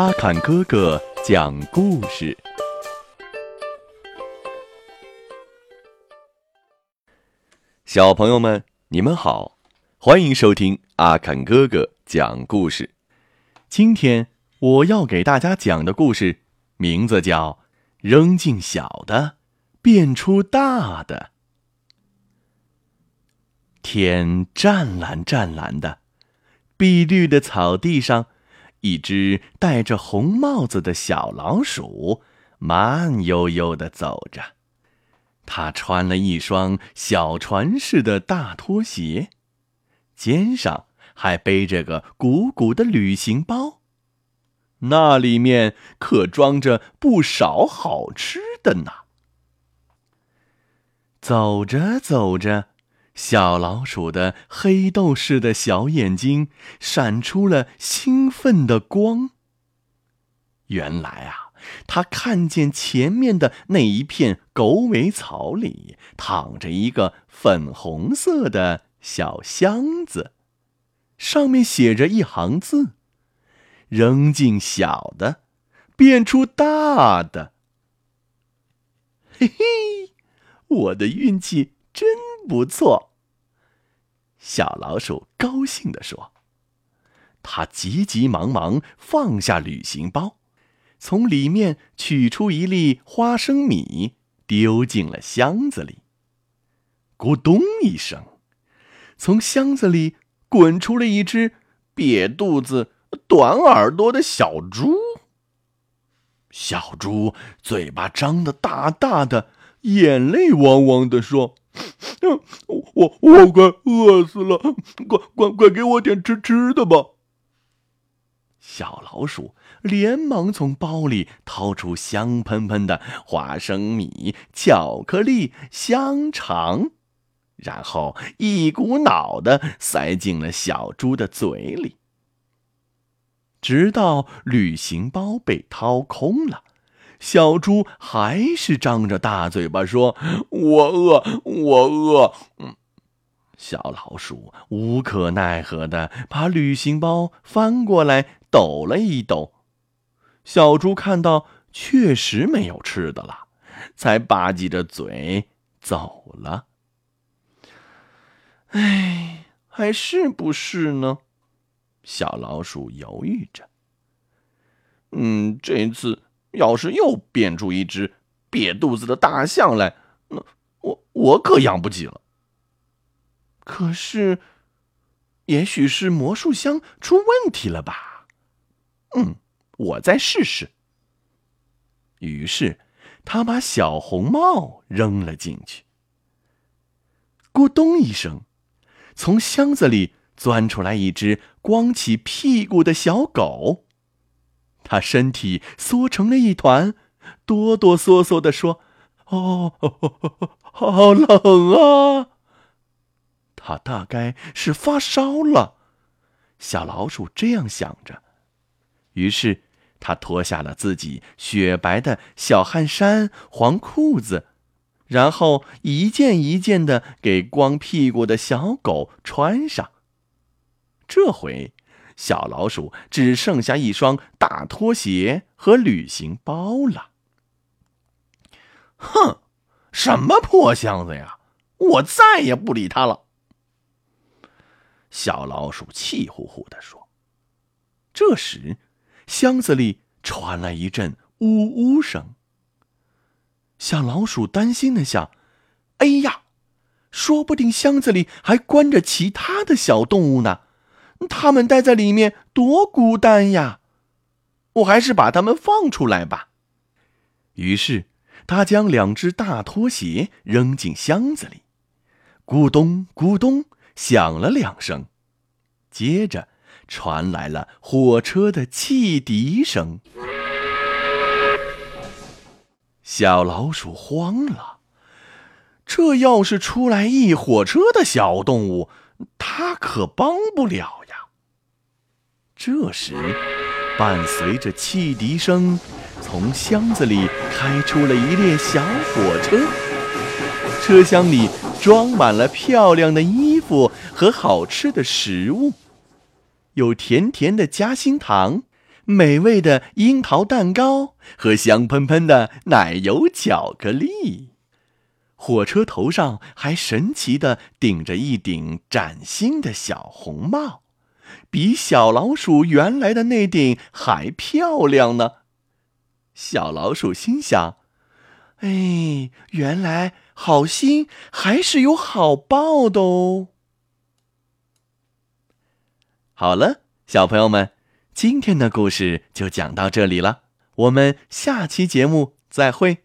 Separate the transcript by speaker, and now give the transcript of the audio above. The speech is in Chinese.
Speaker 1: 阿坎哥哥讲故事。小朋友们，你们好，欢迎收听阿坎哥哥讲故事。今天我要给大家讲的故事名字叫《扔进小的，变出大的》。天湛蓝湛蓝的，碧绿的草地上。一只戴着红帽子的小老鼠，慢悠悠地走着。它穿了一双小船似的大拖鞋，肩上还背着个鼓鼓的旅行包，那里面可装着不少好吃的呢。走着走着。小老鼠的黑豆似的小眼睛闪出了兴奋的光。原来啊，它看见前面的那一片狗尾草里躺着一个粉红色的小箱子，上面写着一行字：“扔进小的，变出大的。”嘿嘿，我的运气真不错。小老鼠高兴地说：“他急急忙忙放下旅行包，从里面取出一粒花生米，丢进了箱子里。咕咚一声，从箱子里滚出了一只瘪肚子、短耳朵的小猪。小猪嘴巴张得大大的，眼泪汪汪地说。”我我快饿死了，快快快给我点吃吃的吧！小老鼠连忙从包里掏出香喷喷的花生米、巧克力、香肠，然后一股脑的塞进了小猪的嘴里，直到旅行包被掏空了。小猪还是张着大嘴巴说：“我饿，我饿。”嗯，小老鼠无可奈何的把旅行包翻过来抖了一抖。小猪看到确实没有吃的了，才吧唧着嘴走了。哎，还是不是呢？小老鼠犹豫着。嗯，这次。要是又变出一只瘪肚子的大象来，那我我可养不起了。可是，也许是魔术箱出问题了吧？嗯，我再试试。于是，他把小红帽扔了进去。咕咚一声，从箱子里钻出来一只光起屁股的小狗。他身体缩成了一团，哆哆嗦嗦地说：“哦，好冷啊！”他大概是发烧了。小老鼠这样想着，于是他脱下了自己雪白的小汗衫、黄裤子，然后一件一件的给光屁股的小狗穿上。这回。小老鼠只剩下一双大拖鞋和旅行包了。哼，什么破箱子呀！我再也不理它了。小老鼠气呼呼地说。这时，箱子里传来一阵呜呜声。小老鼠担心的想：“哎呀，说不定箱子里还关着其他的小动物呢。”他们待在里面多孤单呀！我还是把他们放出来吧。于是，他将两只大拖鞋扔进箱子里，咕咚咕咚响了两声，接着传来了火车的汽笛声。小老鼠慌了，这要是出来一火车的小动物，它可帮不了。这时，伴随着汽笛声，从箱子里开出了一列小火车。车厢里装满了漂亮的衣服和好吃的食物，有甜甜的夹心糖、美味的樱桃蛋糕和香喷喷的奶油巧克力。火车头上还神奇的顶着一顶崭新的小红帽，比小老鼠原来的那顶还漂亮呢。小老鼠心想：“哎，原来好心还是有好报的哦。”好了，小朋友们，今天的故事就讲到这里了，我们下期节目再会。